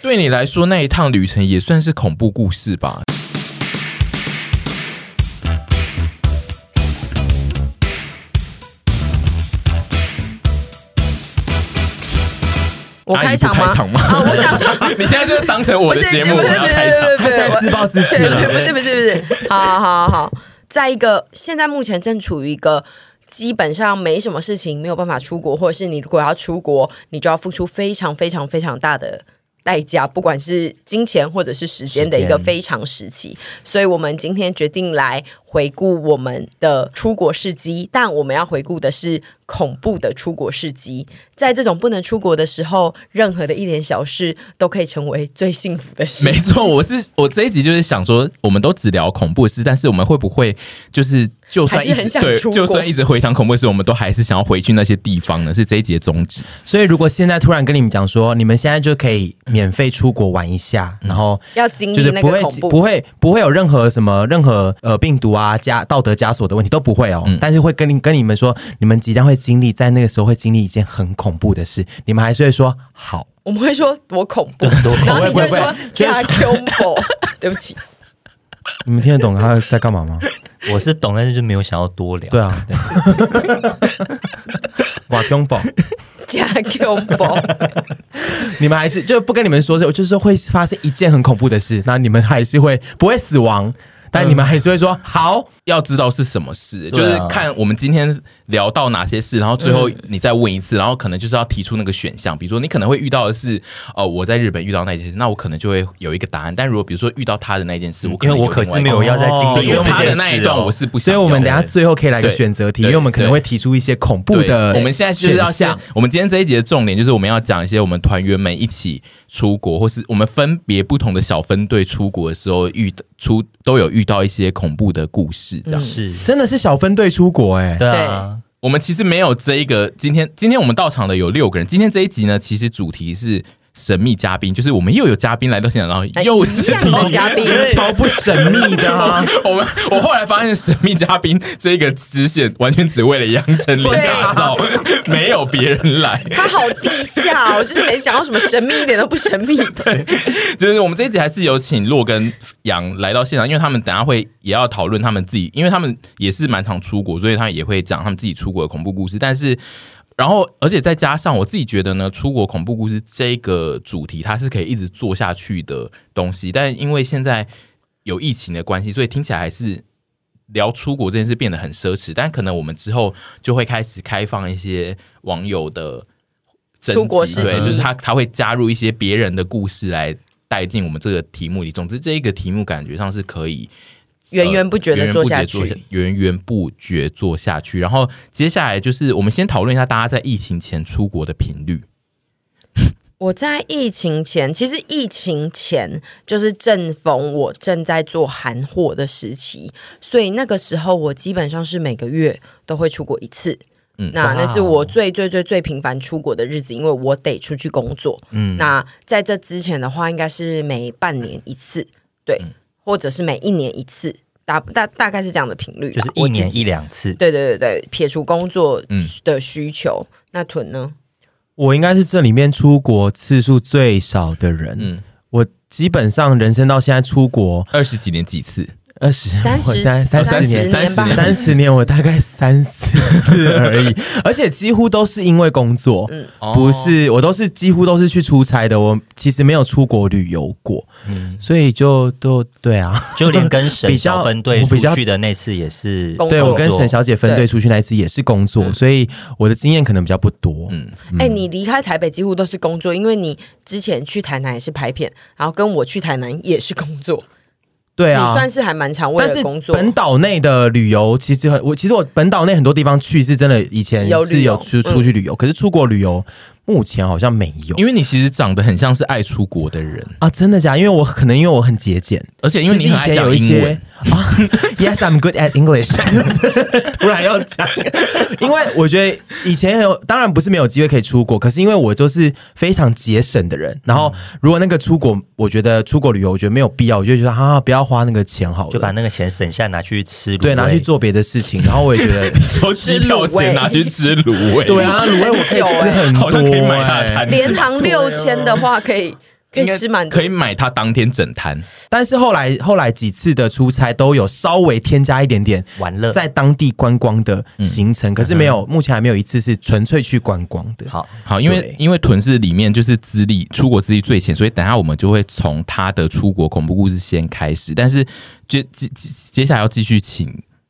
对你来说，那一趟旅程也算是恐怖故事吧？我开场吗？开场吗？啊，我想说，你现在就当成我的节目，我要开场。他现在自暴自弃了。不是不是不是，好好好，在一个现在目前正处于一个基本上没什么事情没有办法出国，或者是你如果要出国，你就要付出非常非常非常大的。代价，不管是金钱或者是时间的一个非常时期，所以我们今天决定来回顾我们的出国事迹，但我们要回顾的是恐怖的出国事迹。在这种不能出国的时候，任何的一点小事都可以成为最幸福的事。没错，我是我这一集就是想说，我们都只聊恐怖的事，但是我们会不会就是？就算一直对，就算一直回想恐怖的事，我们都还是想要回去那些地方呢。是这一集的宗旨。所以，如果现在突然跟你们讲说，你们现在就可以免费出国玩一下，然后要经历那个恐怖，不会不会有任何什么任何呃病毒啊加道德枷锁的问题都不会哦。嗯、但是会跟你跟你们说，你们即将会经历在那个时候会经历一件很恐怖的事，你们还是会说好。我们会说多恐怖，然后你就会说加恐怖。对不起，你们听得懂他在干嘛吗？我是懂，但是就没有想要多聊。对啊，哇，恐怖，加恐怖，你们还是就不跟你们说，就是会发生一件很恐怖的事，那你们还是会不会死亡？但你们还是会说好，要知道是什么事，就是看我们今天聊到哪些事，然后最后你再问一次，然后可能就是要提出那个选项。比如说你可能会遇到的是，哦，我在日本遇到那件事，那我可能就会有一个答案。但如果比如说遇到他的那件事，我因为我可是没有要在经历因为他的那一段，我是不想。所以我们等下最后可以来个选择题，因为我们可能会提出一些恐怖的。我们现在就是要想，我们今天这一集的重点就是我们要讲一些我们团员们一起出国，或是我们分别不同的小分队出国的时候遇出都有遇到一些恐怖的故事，这样、嗯、是。真的是小分队出国哎、欸，对啊，我们其实没有这一个今天今天我们到场的有六个人，今天这一集呢，其实主题是。神秘嘉宾就是我们又有嘉宾来到现场，然后又一样的嘉宾，超不神秘的、啊。我们我后来发现，神秘嘉宾这个支线完全只为了杨丞琳打造，没有别人来。他好地下哦，就是没讲到什么神秘一点都不神秘。对，就是我们这一集还是有请洛跟杨来到现场，因为他们等下会也要讨论他们自己，因为他们也是蛮常出国，所以他们也会讲他们自己出国的恐怖故事，但是。然后，而且再加上我自己觉得呢，出国恐怖故事这个主题，它是可以一直做下去的东西。但因为现在有疫情的关系，所以听起来还是聊出国这件事变得很奢侈。但可能我们之后就会开始开放一些网友的出国事，对，就是他他会加入一些别人的故事来带进我们这个题目里。总之，这一个题目感觉上是可以。源源不绝的做下去，源源不绝做下去。然后接下来就是我们先讨论一下大家在疫情前出国的频率。我在疫情前，其实疫情前就是正逢我正在做韩货的时期，所以那个时候我基本上是每个月都会出国一次。嗯，那那是我最最最最频繁出国的日子，因为我得出去工作。嗯，那在这之前的话，应该是每半年一次。对。嗯或者是每一年一次，大大大概是这样的频率，就是一年一两次。对对对对，撇除工作的需求，嗯、那屯呢？我应该是这里面出国次数最少的人。嗯，我基本上人生到现在出国二十几年几次。二十三十三三十年三十年三十年，我大概三四次而已，而且几乎都是因为工作，嗯，不是我都是几乎都是去出差的，我其实没有出国旅游过，嗯，所以就都对啊，就连跟沈 小分队出去的那次也是，对我跟沈小姐分队出去那次也是工作，所以我的经验可能比较不多，嗯，哎，你离开台北几乎都是工作，因为你之前去台南也是拍片，然后跟我去台南也是工作。对啊，你算是还蛮常为了工作。本岛内的旅游其实很，我其实我本岛内很多地方去是真的，以前是有出出去旅游，嗯、可是出国旅游。目前好像没有，因为你其实长得很像是爱出国的人啊！真的假的？因为我可能因为我很节俭，而且因为你以前有一些 啊，Yes, I'm good at English。突然要讲，因为我觉得以前有，当然不是没有机会可以出国，可是因为我就是非常节省的人。然后如果那个出国，我觉得出国旅游，我觉得没有必要，我就觉得啊，不要花那个钱好了，就把那个钱省下拿去吃，对，拿去做别的事情。然后我也觉得说机票钱拿去吃卤味，对啊，卤味我可以吃很多。连航六千的话，可以可可以吃满可以买它当天整摊。但是后来后来几次的出差都有稍微添加一点点玩乐，在当地观光的行程，嗯、可是没有，目前还没有一次是纯粹去观光的。好。好，因为因为屯是里面就是资历出国资历最浅，所以等下我们就会从他的出国恐怖故事先开始，但是接接接下来要继续请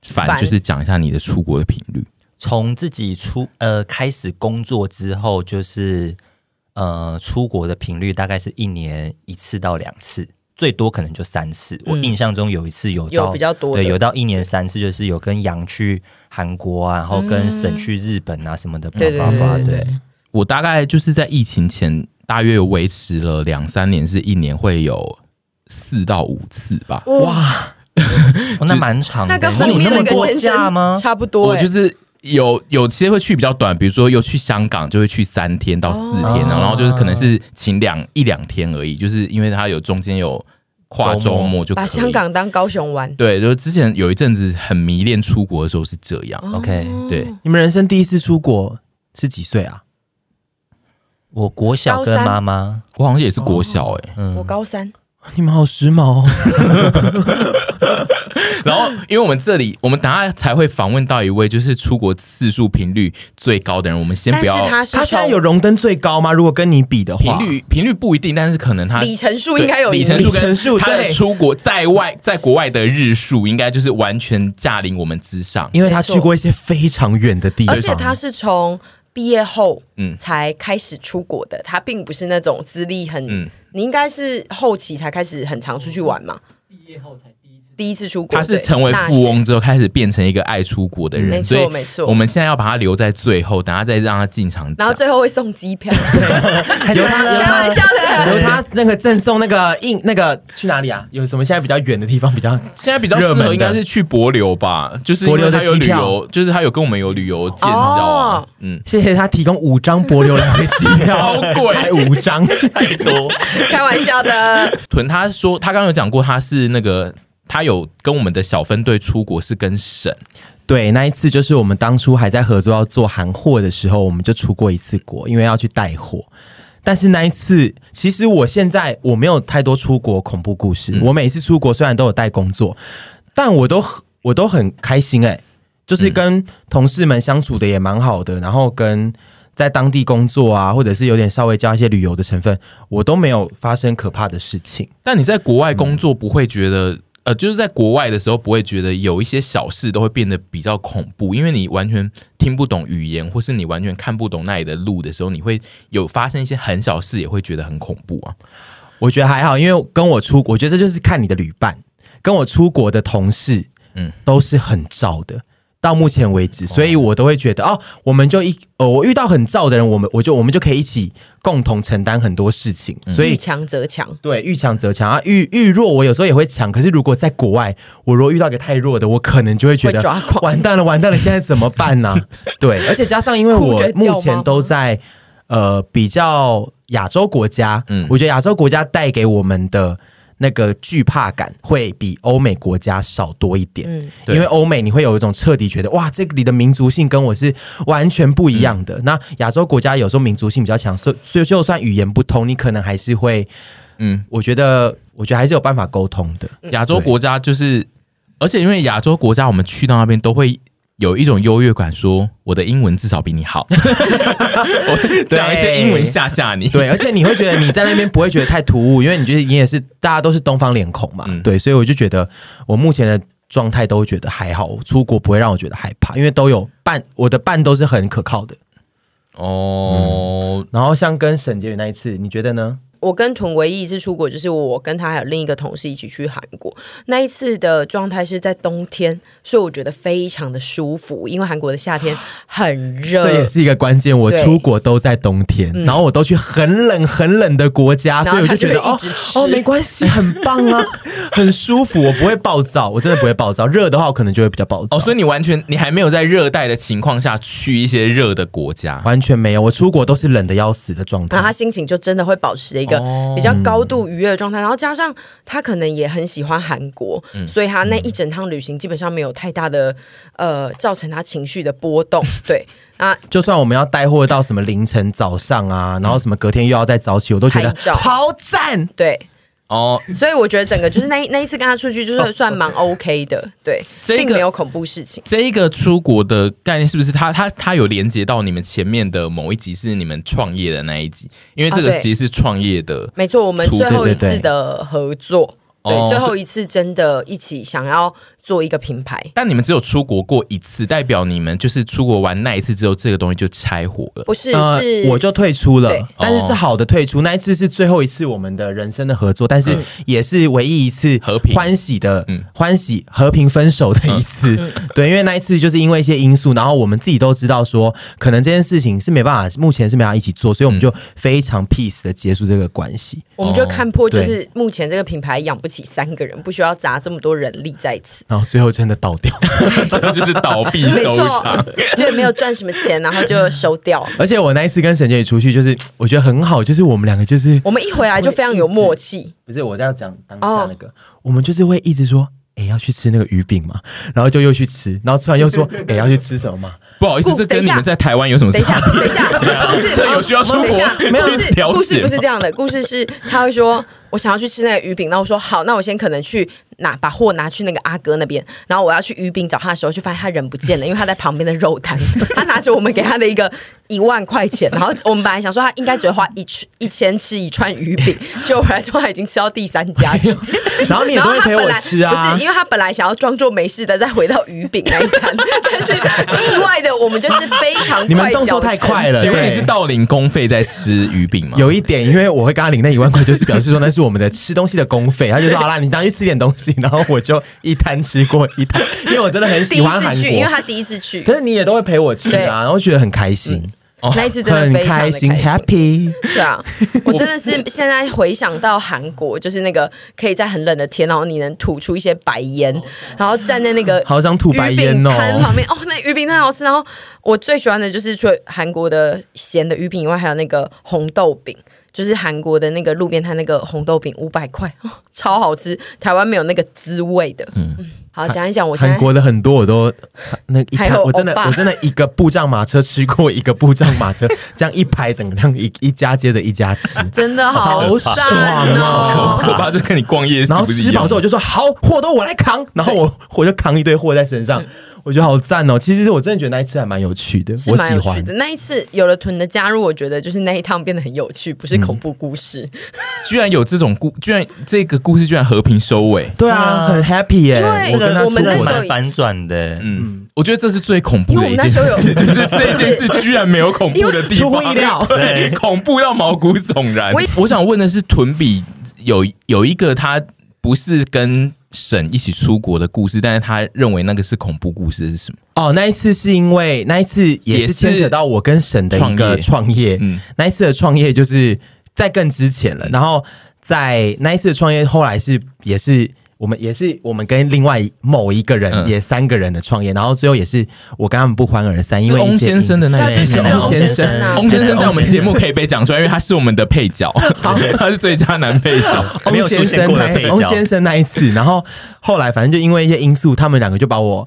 凡。就是讲一下你的出国的频率。从自己出呃开始工作之后，就是呃出国的频率大概是一年一次到两次，最多可能就三次。嗯、我印象中有一次有到有比较多，对，有到一年三次，就是有跟杨去韩国啊，然后跟沈去日本啊什么的。对对对对，我大概就是在疫情前大约维持了两三年，是一年会有四到五次吧。哇，哦、那蛮长的。那跟后面那个先生吗？差不多、欸，我就是。有有些会去比较短，比如说有去香港，就会去三天到四天，哦、然后就是可能是请两一两天而已，就是因为它有中间有跨周末，就可以。把香港当高雄玩。对，就是之前有一阵子很迷恋出国的时候是这样。OK，对，你们人生第一次出国是几岁啊？我国小跟妈妈，我好像也是国小哎、欸，嗯，我高三。你们好时髦哦。然后，因为我们这里，我们等下才会访问到一位，就是出国次数频率最高的人。我们先不要，他他现在有荣登最高吗？如果跟你比的话，频率频率不一定，但是可能他里程数应该有里程数跟数，他的出国在外在国外的日数，应该就是完全驾临我们之上，因为他去过一些非常远的地方，而且他是从毕业后嗯才开始出国的，嗯、他并不是那种资历很，嗯、你应该是后期才开始很常出去玩嘛，毕业后才。第一次出国，他是成为富翁之后开始变成一个爱出国的人，没错没错。我们现在要把他留在最后，等下再让他进场，然后最后会送机票，有他 开玩笑的，由他那个赠送那个印那个去哪里啊？有什么现在比较远的地方比较现在比较适合应该是去博流吧，就是帛琉的机票，就是他有跟我们有旅游建交，嗯，谢谢他提供五张博流来回机票，超贵，五张。太多，开玩笑的。屯他说他刚刚有讲过他是那个。他有跟我们的小分队出国，是跟沈。对，那一次就是我们当初还在合作要做韩货的时候，我们就出过一次国，因为要去带货。但是那一次，其实我现在我没有太多出国恐怖故事。嗯、我每一次出国虽然都有带工作，但我都我都很开心哎、欸，就是跟同事们相处的也蛮好的，然后跟在当地工作啊，或者是有点稍微加一些旅游的成分，我都没有发生可怕的事情。但你在国外工作不会觉得、嗯？呃，就是在国外的时候，不会觉得有一些小事都会变得比较恐怖，因为你完全听不懂语言，或是你完全看不懂那里的路的时候，你会有发生一些很小事，也会觉得很恐怖啊。我觉得还好，因为跟我出，我觉得这就是看你的旅伴，跟我出国的同事，嗯，都是很燥的。到目前为止，所以我都会觉得哦，我们就一呃，我遇到很燥的人，我们我就我们就可以一起共同承担很多事情。所以遇强则强，对，遇强则强啊，遇遇弱，我有时候也会强。可是如果在国外，我如果遇到一个太弱的，我可能就会觉得完蛋了，完蛋了，现在怎么办呢？对，而且加上因为我目前都在呃比较亚洲国家，嗯，我觉得亚洲国家带给我们的。那个惧怕感会比欧美国家少多一点，嗯，因为欧美你会有一种彻底觉得哇，这里的民族性跟我是完全不一样的。嗯、那亚洲国家有时候民族性比较强，所所以就算语言不通，你可能还是会，嗯，我觉得我觉得还是有办法沟通的。亚洲国家就是，而且因为亚洲国家，我们去到那边都会。有一种优越感，说我的英文至少比你好，我 讲一些英文吓吓你。对，而且你会觉得你在那边不会觉得太突兀，因为你觉得你也是大家都是东方脸孔嘛。嗯、对，所以我就觉得我目前的状态都觉得还好，出国不会让我觉得害怕，因为都有伴，我的伴都是很可靠的。哦、嗯，然后像跟沈杰宇那一次，你觉得呢？我跟屯唯一一次出国，就是我跟他还有另一个同事一起去韩国。那一次的状态是在冬天，所以我觉得非常的舒服，因为韩国的夏天 很热。这也是一个关键。我出国都在冬天，然后我都去很冷很冷的国家，嗯、所以我就觉得哦哦，没关系，很棒啊，很舒服。我不会暴躁，我真的不会暴躁。热的话，我可能就会比较暴躁。哦，所以你完全你还没有在热带的情况下去一些热的国家，完全没有。我出国都是冷的要死的状态，那他心情就真的会保持一个。一个比较高度愉悦的状态，然后加上他可能也很喜欢韩国，嗯、所以他那一整趟旅行基本上没有太大的呃造成他情绪的波动。对，啊，就算我们要带货到什么凌晨早上啊，然后什么隔天又要再早起，我都觉得好赞。对，哦，所以我觉得整个就是那一 那一次跟他出去，就是算蛮 OK 的，对，这个并没有恐怖事情。这一个出国的概念是不是他他他有连接到你们前面的某一集是你们创业的那一集？因为这个其实是创业的，没错，我们最后一次的合作，对，哦最后一次真的一起想要做一个品牌。但你们只有出国过一次，代表你们就是出国玩那一次之后，这个东西就拆伙了。不是，呃是我就退出了，但是是好的退出。那一次是最后一次我们的人生的合作，但是也是唯一一次和平欢喜的嗯欢喜和平分手的一次。对，因为那一次就是因为一些因素，然后我们自己都知道说，可能这件事情是没办法，目前是没办法一起做，所以我们就非常 peace 的结束这个关系。我们就看破，就哦是目前这个品牌养不起三个人，不需要砸这么多人力在此。然后最后真的倒掉，这个就是倒闭收场错。，就也没有赚什么钱，然后就收掉。而且我那一次跟沈杰宇出去，就是我觉得很好，就是我们两个就是我们一回来就非常有默契，不是我在要讲当下那个，我们就是会一直说，哎、要去吃那个鱼饼嘛，然后就又去吃，然后吃完又说，哎、要去吃什么嘛？不好意思，这跟顾等一下你们在台湾有什么等一下，差别？等一下，故事这有需要出国等一下，去故事不是吗这样的，故事是他会说，我想要去吃那个鱼饼，那我说好，那我先可能去拿把货拿去那个阿哥那边，然后我要去鱼饼找他的时候，就发现他人不见了，因为他在旁边的肉摊，他拿着我们给他的一个一万块钱，然后我们本来想说他应该只会花一一千吃一串鱼饼，结果回来之后他已经吃到第三家去。然后你也 不会陪我吃啊不是，因为他本来想要装作没事的再回到鱼饼那一摊，但是意外的我们就是非常快 你们动作太快了请问你是到领公费在吃鱼饼吗？有一点，因为我会跟他领那一万块，就是表示说那是我们的吃东西的公费。他就说好啦，你当去吃点东西，然后我就一摊吃过一摊，因为我真的很喜欢韩次去，因为。他第一次去可，是你也都会陪我吃啊，然后觉得很开心，那一次真的很非常的开心。，happy。对啊，我真的是现在回想到韩国，就是那个可以在很冷的天，然后你能吐出一些白烟，然后站在那个好想吐白烟哦摊旁边哦，那鱼饼太好吃。然后我最喜欢的就是除了韩国的咸的鱼饼以外，还有那个红豆饼。就是韩国的那个路边摊那个红豆饼五百块，哦，超好吃，台湾没有那个滋味的。嗯，好讲一讲，我现韩国的很多我都那一看，我真的我真的一个步障马车吃过一个步障马车，这样一排整个这样一一家接着一家吃，真的好爽哦！可怕，就跟你逛夜市然后吃饱之后我就说好，货都我来扛，然后我 我就扛一堆货在身上，我觉得好赞哦。其实我真的觉得那一次还蛮有趣的，是我喜欢蛮有趣的。。那一次有了屯的加入，我觉得就是那一趟变得很有趣，不是恐怖故事。居然有这种故，居然这个故事居然和平收尾。对啊，很 happy 耶、因为我跟他我们那时候蛮反转的，嗯，我觉得这是最恐怖的一件事，就是这件事居然没有恐怖的地方，出乎意料 对，恐怖到毛骨悚然我。我想问的是，屯比有有一个他不是跟沈一起出国的故事，但是他认为那个是恐怖故事是什么？哦，那一次是因为那一次也是牵扯到我跟沈的一个创业，嗯那一次的创业就是在更之前了，然后在那一次的创业后来是也是我们也是我们跟另外某一个人、嗯。也三个人的创业，然后最后也是我跟他们不欢而散，因为翁先生的那对一集吗就是翁先生啊。翁先生在我们节目可以被讲出来，因为他是我们的配角，他是最佳男配角。翁先生翁先生那一次，然后后来反正就因为一些因素，他们两个就把我。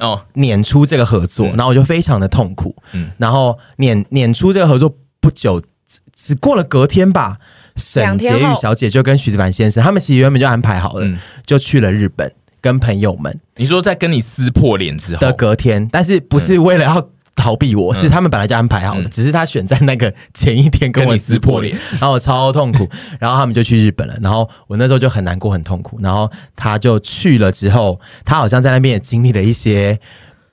哦，撵出这个合作，然后我就非常的痛苦。嗯。然后撵撵出这个合作不久，只只过了隔天吧，沈婕妤小姐就跟徐子凡先生，他们其实原本就安排好了，嗯。就去了日本，跟朋友们。你说在跟你撕破脸之后？的隔天，但是不是为了要。逃避我是他们本来就安排好的，嗯。只是他选在那个前一天跟我撕破脸。破，然后我超痛苦，然后他们就去日本了，然后我那时候就很难过很痛苦，然后他就去了之后，他好像在那边也经历了一些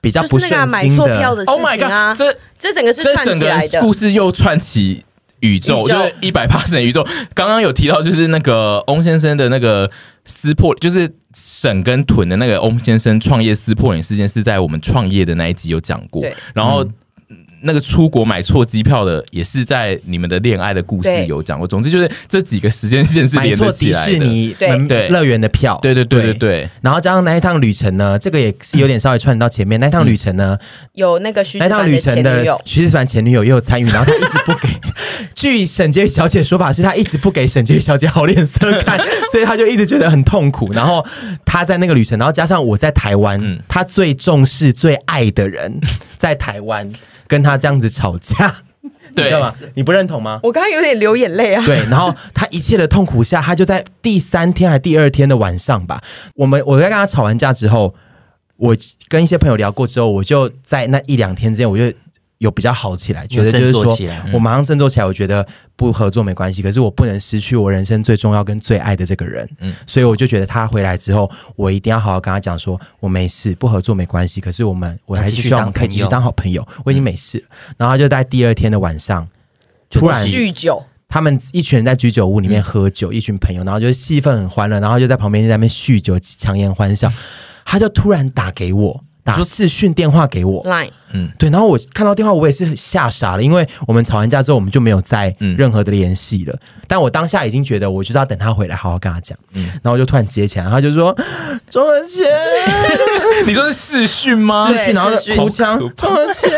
比较不就是那个啊买顺心的错票的事 Oh my 情这这整个是串起来的。个故事又串起宇宙，宇宙就是一百八十宇宙。刚刚有提到，就是那个翁先生的那个撕破，就是沈跟屯的那个翁先生创业撕破脸事件，是在我们创业的那一集有讲过。然后。那个出国买错机票的，也是在你们的恋爱的故事有讲过。总之就是这几个时间线是买连得错迪起来的。士尼对门对乐园的票，对对对对对，然后加上那一趟旅程呢，这个也是有点稍微串到前面。那一趟旅程呢，有那个徐子那一趟旅程的前女友，徐子凡前女友也有参与，然后他一直不给。据沈婕妤小姐的说法是，他一直不给沈婕妤小姐好脸色看，所以他就一直觉得很痛苦。然后他在那个旅程，然后加上我在台湾，嗯他最重视、最爱的人在台湾。跟他这样子吵架，对干嘛？你不认同吗？我刚刚有点流眼泪啊。对，然后他一切的痛苦下，他就在第三天还第二天的晚上吧，我们我在跟他吵完架之后，我跟一些朋友聊过之后，我就在那一两天之间，我就。有比较好起来，觉得就是说，我马上振作起来。我觉得不合作没关系，可是我不能失去我人生最重要跟最爱的这个人。嗯，所以我就觉得他回来之后，我一定要好好跟他讲，说我没事，不合作没关系。可是我们，我还是希望可以继续当好朋友。我已经没事了。然后就在第二天的晚上，突然酗酒，他们一群人在居酒屋里面喝酒，一群朋友，然后就是气氛很欢乐，然后就在旁边在那边酗酒，强颜欢笑。他就突然打给我。打视讯电话给我，Line，嗯，对，然后我看到电话，我也是吓傻了，因为我们吵完架之后，我们就没有再任何的联系了。嗯、但我当下已经觉得，我就是要等他回来，好好跟他讲。嗯，然后我就突然接起来，他就说：“钟文杰，你说是视讯吗？视讯，然后头腔，钟和谦，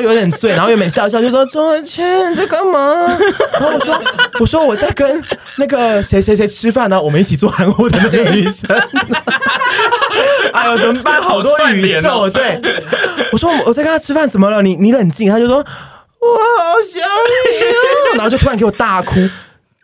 有点醉，然后又没笑笑，就说：‘钟和谦，你在干嘛？’ 然后我说：‘我说我在跟那个谁谁谁吃饭呢、啊，我们一起做韩国的那个女生。’ 哎呦，怎么办？好多宇宙，对，我说我我在跟他吃饭，怎么了？你你冷静。他就说，我好想你哦，然后就突然给我大哭。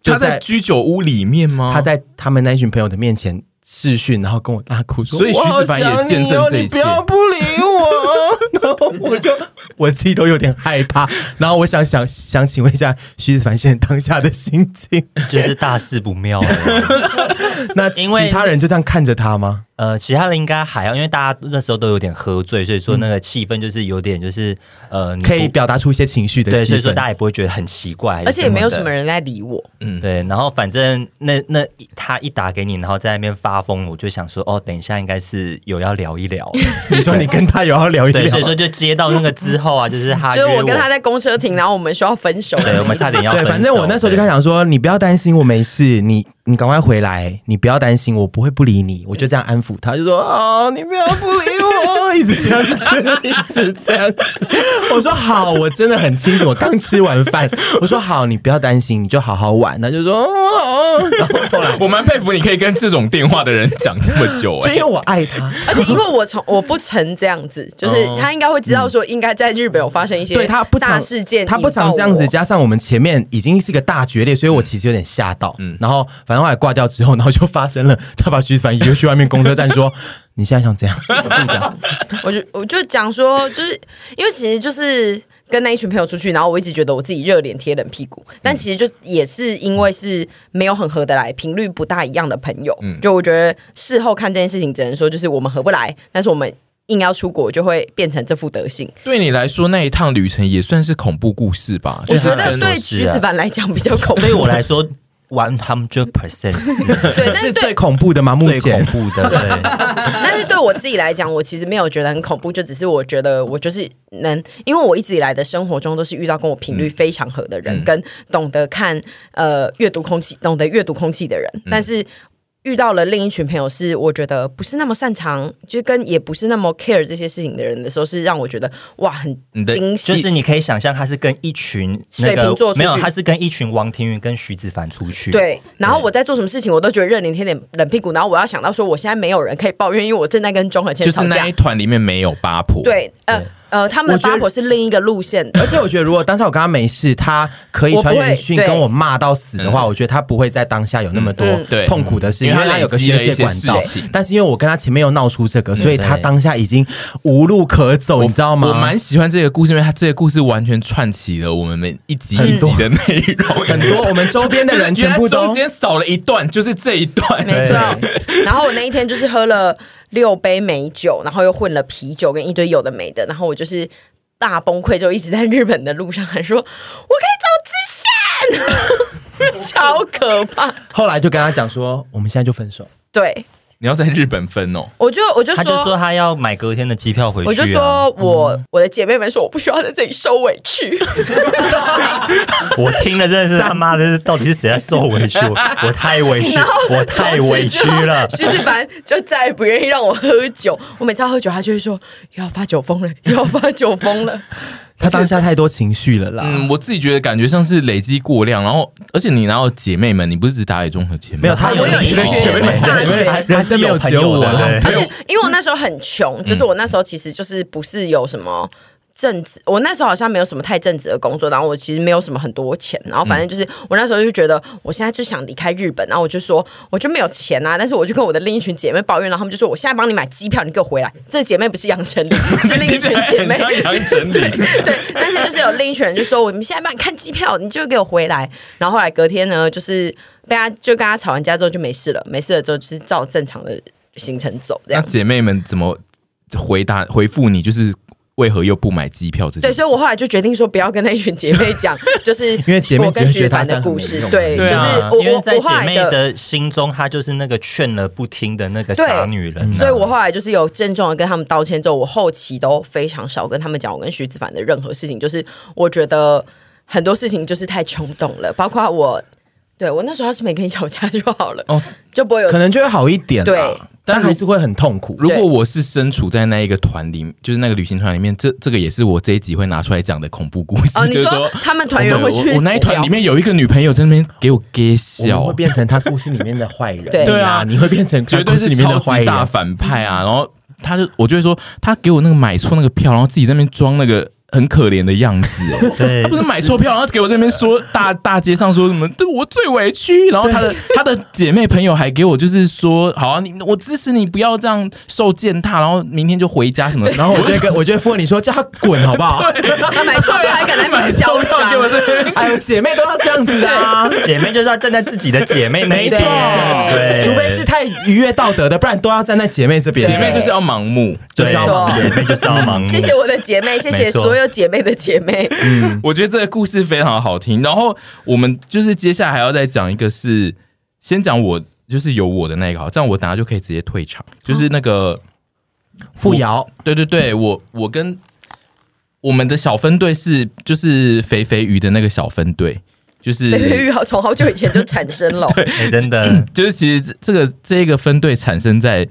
他在居酒屋里面吗？他在他们那一群朋友的面前视讯，然后跟我大哭说，所以徐子凡也见证这一切。你不要不理我，我就我自己都有点害怕。然后我想想想请问一下徐子凡现在当下的心情，就是大事不妙。那因为其他人就这样看着他吗？呃，其他人应该还要，因为大家那时候都有点喝醉，所以说那个气氛就是有点就是呃，可以表达出一些情绪的氛，对，所以说大家也不会觉得很奇怪，而且也没有什么人在理我，嗯，对。然后反正那那他一打给你，然后在那边发疯，我就想说哦，等一下应该是有要聊一聊。你说你跟他有要聊一聊，对，所以说就接到那个之后啊，就是他 就是我跟他在公车停，然后我们需要分手，对，我们差点要分手。对，反正我那时候就跟他讲说，你不要担心，我没事，你。你赶快回来，你不要担心，我不会不理你。我就这样安抚他，就说：“哦，你不要不理我，一直这样子，一直这样子。”我说：“好，我真的很清楚，我刚吃完饭。”我说：“好，你不要担心，你就好好玩。”他就说：“哦。”然后后来，我蛮佩服你可以跟这种电话的人讲这么久，欸，就因为我爱他，而且因为我从我不曾这样子，就是他应该会知道说，应该在日本有发生一些对他不大事件，他不常这样子。加上我们前面已经是个大决裂，所以我其实有点吓到。嗯，然后。反正后来挂掉之后，然后就发生了。他把徐子凡移就去外面公车站说：“你现在想怎样？” 我跟你讲，我就我就讲说，就是因为其实就是跟那一群朋友出去，然后我一直觉得我自己热脸贴冷屁股，但其实就也是因为是没有很合得来、频率不大一样的朋友。嗯，就我觉得事后看这件事情，只能说就是我们合不来，但是我们硬要出国，就会变成这副德行。对你来说，那一趟旅程也算是恐怖故事吧？我觉得对橘子凡来讲比较恐怖，对我来说。One hundred percent 对，但是最恐怖的吗？目前最恐怖的，对。但是对我自己来讲，我其实没有觉得很恐怖，就只是我觉得我就是能，因为我一直以来的生活中都是遇到跟我频率非常合的人，嗯、跟懂得看呃阅读空气、懂得阅读空气的人，嗯、但是。遇到了另一群朋友，是我觉得不是那么擅长，就跟也不是那么 care 这些事情的人的时候，是让我觉得哇，很惊喜。就是你可以想象，他是跟一群、那个、水瓶座没有，他是跟一群王庭云跟徐子凡出去。对，然后我在做什么事情，我都觉得热脸贴脸冷屁股。然后我要想到说，我现在没有人可以抱怨，因为我正在跟钟和谦吵架。就是那一团里面没有八婆。对，呃。呃，他们的八婆是另一个路线，而且我觉得，如果当下我跟他没事，他可以传简讯跟我骂到死的话，我觉得他不会在当下有那么多痛苦的事情，因为他有个宣泄管道。但是因为我跟他前面又闹出这个，所以他当下已经无路可走，你知道吗？我蛮喜欢这个故事，因为他这个故事完全串起了我们每一集一集的内容，很多我们周边的人 全部都中间少了一段，就是这一段，没错。然后我那一天就是喝了。六杯美酒，然后又混了啤酒跟一堆有的没的，然后我就是大崩溃，就一直在日本的路上还说：“我可以走直线，超可怕。”后来就跟他讲说：“我们现在就分手。”对。你要在日本分哦，我就我就说，他就说他要买隔天的机票回去，啊。我就说我、嗯、我的姐妹们说我不需要在这里受委屈。我听了真的是他妈的，到底是谁在受委屈？我，我太委屈，我太委屈了。徐子凡就再也不愿意让我喝酒。我每次要喝酒，他就会说又要发酒疯了，又要发酒疯了。他当下太多情绪了啦。嗯，我自己觉得感觉像是累积过量，然后而且你然后姐妹们，你不是只打野综合前没有，他有一群姐妹们，大学人生没有只有我了。而且因为我那时候很穷，就是我那时候其实就是不是有什么。正职，我那时候好像没有什么太正职的工作，然后我其实没有什么很多钱，然后反正就是、嗯、我那时候就觉得我现在就想离开日本，然后我就说我就没有钱啊，但是我就跟我的另一群姐妹抱怨，然后他们就说我现在帮你买机票，你给我回来。这姐妹不是杨丞琳，是另一群姐妹。杨丞琳，对，但是就是有另一群人就说我们现在帮你看机票，你就给我回来。然后后来隔天呢，就是被他就跟他吵完架之后就没事了，没事了之后就是照正常的行程走。这样，那姐妹们怎么回答回复你？就是。为何又不买机票？这对，所以我后来就决定说，不要跟那一群姐妹讲，就是因为姐妹我跟徐凡的故事。对，就是我，因为在姐妹的心中，她就是那个劝了不听的那个傻女人、啊。所以我后来就是有郑重的跟他们道歉之后，我后期都非常少跟他们讲我跟徐子凡的任何事情。就是我觉得很多事情就是太冲动了，包括我，对我那时候要是没跟你吵架就好了，哦，就不会有，可能就会好一点。对。但还是会很痛苦。如果我是身处在那一个团里，就是那个旅行团里面，这这个也是我这一集会拿出来讲的恐怖故事。哦，就是说他们团员会去我，我那一团里面有一个女朋友在那边给我给笑，会变成他故事里面的坏人。对啊，你会变成绝对是超级大反派啊！然后他就我就会说，他给我那个买错那个票，然后自己在那边装那个。很可怜的样子哦，对，他不是买错票，然后给我这边说大大街上说什么，对我最委屈。然后他的他的姐妹朋友还给我就是说，好啊，你我支持你，不要这样受践踏，然后明天就回家什么。然后我就跟我就附和你说，叫他滚好不好？他买错票还敢来买小票，给我这边，哎呦，姐妹都要这样子啊，姐妹就是要站在自己的姐妹那一边，对，除非是太逾越道德的，不然都要站在姐妹这边。姐妹就是要盲目，就是要盲目，姐妹就是要盲目。谢谢我的姐妹，谢谢所有。姐妹的姐妹，嗯，我觉得这个故事非常好听。然后我们就是接下来还要再讲一个是，是先讲我就是有我的那个好，这样我等下就可以直接退场。就是那个付瑶，对对对，我我跟我们的小分队是就是肥肥鱼的那个小分队，就是肥肥鱼好从好久以前就产生了，对，欸、真的就是其实这个这个分队产生在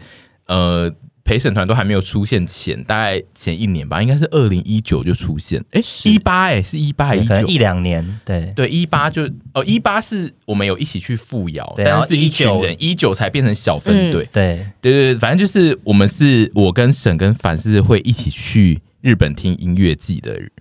呃。陪审团都还没有出现前，大概前一年吧，应该是二零一九就出现。哎，一八哎，是一八还是一九？一两年，对对，一八就哦，一八是我们有一起去富瑶，但是是一群人，一九才变成小分队。嗯、对对对，反正就是我们是我跟沈跟凡是会一起去日本听音乐季的人。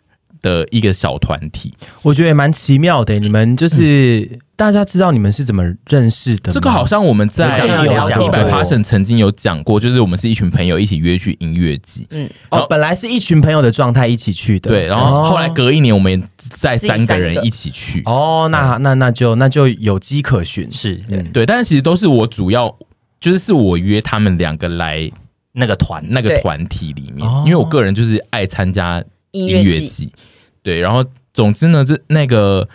的一个小团体，我觉得也蛮奇妙的。你们就是、嗯、大家知道你们是怎么认识的？这个好像我们在有讲一百 Passion 曾经有讲过，就是我们是一群朋友一起约去音乐季。嗯，哦，本来是一群朋友的状态一起去的，对。然后后来隔一年，我们再三个人一起去。哦，那那那就那就有迹可循，是对，对。但是其实都是我主要，就是是我约他们两个来那个团那个团体里面，因为我个人就是爱参加音乐祭。对，然后总之呢，这那个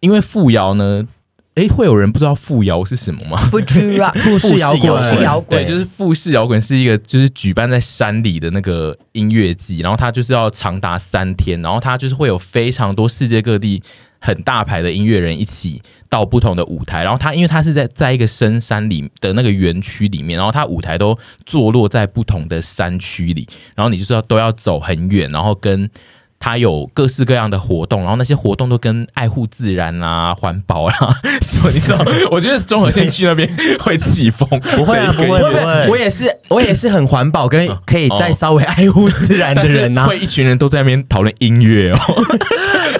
因为富瑶呢，哎，会有人不知道富瑶是什么吗？富士啊，富士摇滚，对，就是富士摇滚是一个就是举办在山里的那个音乐季，然后它就是要长达三天，然后它就是会有非常多世界各地很大牌的音乐人一起到不同的舞台，然后它因为它是在在一个深山里的那个园区里面，然后它舞台都坐落在不同的山区里，然后你就是要都要走很远，然后跟。它有各式各样的活动，然后那些活动都跟爱护自然啊、环保啊，所以你知道，我觉得综合性去那边会起风，不会啊，不会，不会，我也是，我也是很环保跟可以再稍微爱护自然的人呐、啊。会一群人都在那边讨论音乐哦。